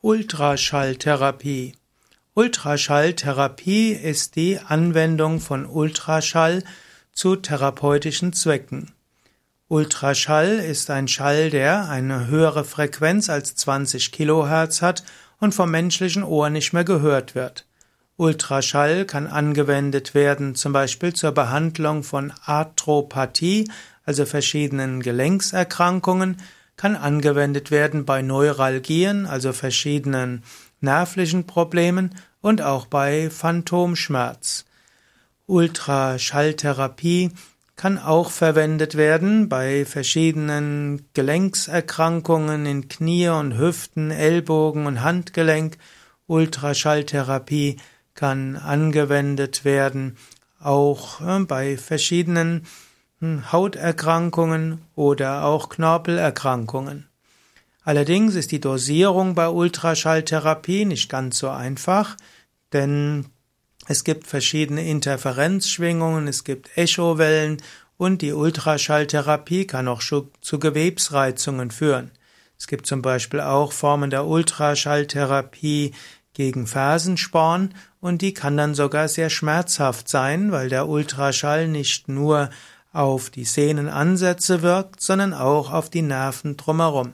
Ultraschalltherapie. Ultraschalltherapie ist die Anwendung von Ultraschall zu therapeutischen Zwecken. Ultraschall ist ein Schall, der eine höhere Frequenz als 20 Kilohertz hat und vom menschlichen Ohr nicht mehr gehört wird. Ultraschall kann angewendet werden, zum Beispiel zur Behandlung von Arthropathie, also verschiedenen Gelenkserkrankungen, kann angewendet werden bei Neuralgien, also verschiedenen nervlichen Problemen und auch bei Phantomschmerz. Ultraschalltherapie kann auch verwendet werden bei verschiedenen Gelenkserkrankungen in Knie und Hüften, Ellbogen und Handgelenk. Ultraschalltherapie kann angewendet werden auch äh, bei verschiedenen Hauterkrankungen oder auch Knorpelerkrankungen. Allerdings ist die Dosierung bei Ultraschalltherapie nicht ganz so einfach, denn es gibt verschiedene Interferenzschwingungen, es gibt Echowellen und die Ultraschalltherapie kann auch zu Gewebsreizungen führen. Es gibt zum Beispiel auch Formen der Ultraschalltherapie gegen Fersensporn und die kann dann sogar sehr schmerzhaft sein, weil der Ultraschall nicht nur auf die Sehnenansätze wirkt, sondern auch auf die Nerven drumherum.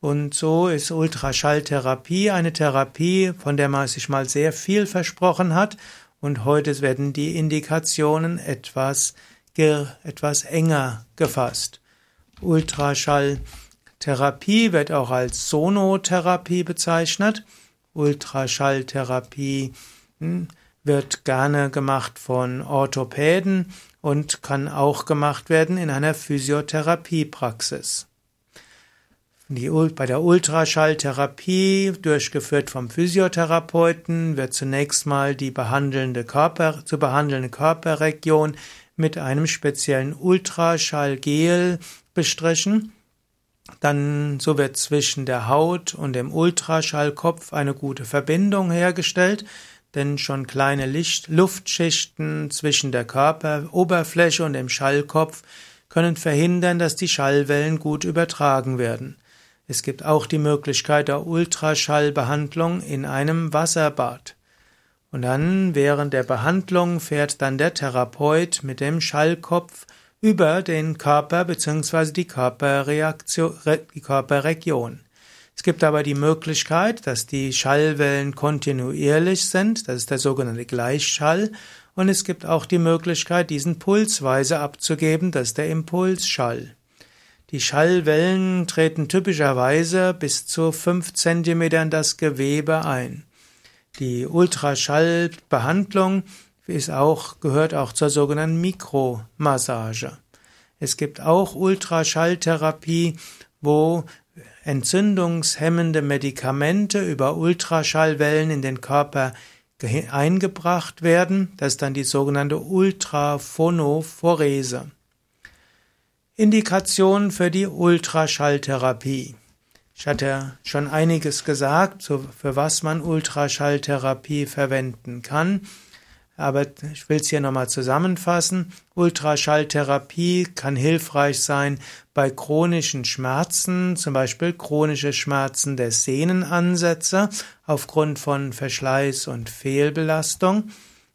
Und so ist Ultraschalltherapie eine Therapie, von der man sich mal sehr viel versprochen hat, und heute werden die Indikationen etwas, etwas enger gefasst. Ultraschalltherapie wird auch als Sonotherapie bezeichnet. Ultraschalltherapie hm, wird gerne gemacht von Orthopäden und kann auch gemacht werden in einer Physiotherapiepraxis. Die, bei der Ultraschalltherapie, durchgeführt vom Physiotherapeuten, wird zunächst mal die behandelnde Körper, zu behandelnde Körperregion mit einem speziellen Ultraschallgel bestrichen. Dann, so wird zwischen der Haut und dem Ultraschallkopf eine gute Verbindung hergestellt denn schon kleine Licht Luftschichten zwischen der Körperoberfläche und dem Schallkopf können verhindern, dass die Schallwellen gut übertragen werden. Es gibt auch die Möglichkeit der Ultraschallbehandlung in einem Wasserbad. Und dann während der Behandlung fährt dann der Therapeut mit dem Schallkopf über den Körper bzw. die die Körperregion. Es gibt aber die Möglichkeit, dass die Schallwellen kontinuierlich sind, das ist der sogenannte Gleichschall, und es gibt auch die Möglichkeit, diesen pulsweise abzugeben, das ist der Impulsschall. Die Schallwellen treten typischerweise bis zu fünf Zentimeter in das Gewebe ein. Die Ultraschallbehandlung ist auch, gehört auch zur sogenannten Mikromassage. Es gibt auch Ultraschalltherapie, wo entzündungshemmende Medikamente über Ultraschallwellen in den Körper eingebracht werden. Das ist dann die sogenannte Ultraphonophorese. Indikation für die Ultraschalltherapie. Ich hatte schon einiges gesagt, für was man Ultraschalltherapie verwenden kann. Aber ich will es hier nochmal zusammenfassen. Ultraschalltherapie kann hilfreich sein bei chronischen Schmerzen, zum Beispiel chronische Schmerzen der Sehnenansätze aufgrund von Verschleiß und Fehlbelastung.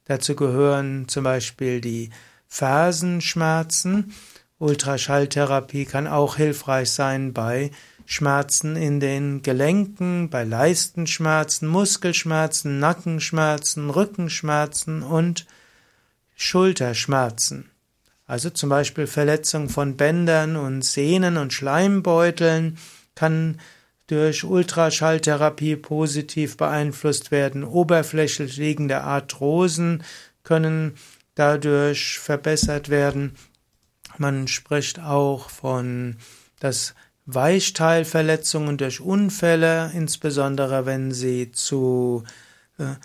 Dazu gehören zum Beispiel die Fersenschmerzen. Ultraschalltherapie kann auch hilfreich sein bei Schmerzen in den Gelenken, bei Leistenschmerzen, Muskelschmerzen, Nackenschmerzen, Rückenschmerzen und Schulterschmerzen. Also zum Beispiel Verletzung von Bändern und Sehnen und Schleimbeuteln kann durch Ultraschalltherapie positiv beeinflusst werden. Oberflächlich liegende Arthrosen können dadurch verbessert werden. Man spricht auch von, dass Weichteilverletzungen durch Unfälle, insbesondere wenn sie zu, äh,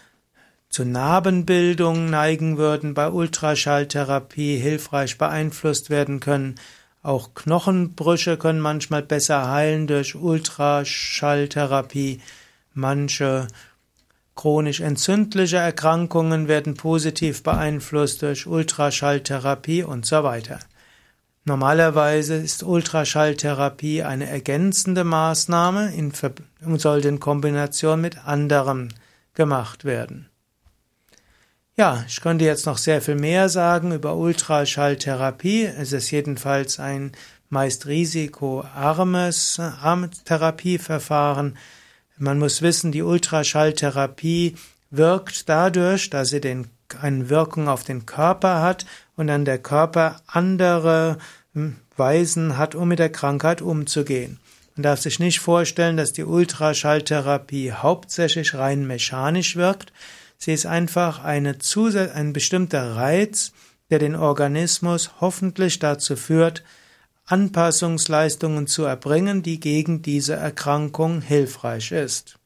zu Narbenbildung neigen würden, bei Ultraschalltherapie hilfreich beeinflusst werden können. Auch Knochenbrüche können manchmal besser heilen durch Ultraschalltherapie. Manche chronisch entzündliche Erkrankungen werden positiv beeinflusst durch Ultraschalltherapie und so weiter. Normalerweise ist Ultraschalltherapie eine ergänzende Maßnahme und sollte in Kombination mit anderem gemacht werden. Ja, ich könnte jetzt noch sehr viel mehr sagen über Ultraschalltherapie. Es ist jedenfalls ein meist risikoarmes Therapieverfahren. Man muss wissen, die Ultraschalltherapie wirkt dadurch, dass sie den, eine Wirkung auf den Körper hat und dann der Körper andere hm, Weisen hat, um mit der Krankheit umzugehen. Man darf sich nicht vorstellen, dass die Ultraschalltherapie hauptsächlich rein mechanisch wirkt. Sie ist einfach eine Zusatz, ein bestimmter Reiz, der den Organismus hoffentlich dazu führt, Anpassungsleistungen zu erbringen, die gegen diese Erkrankung hilfreich ist.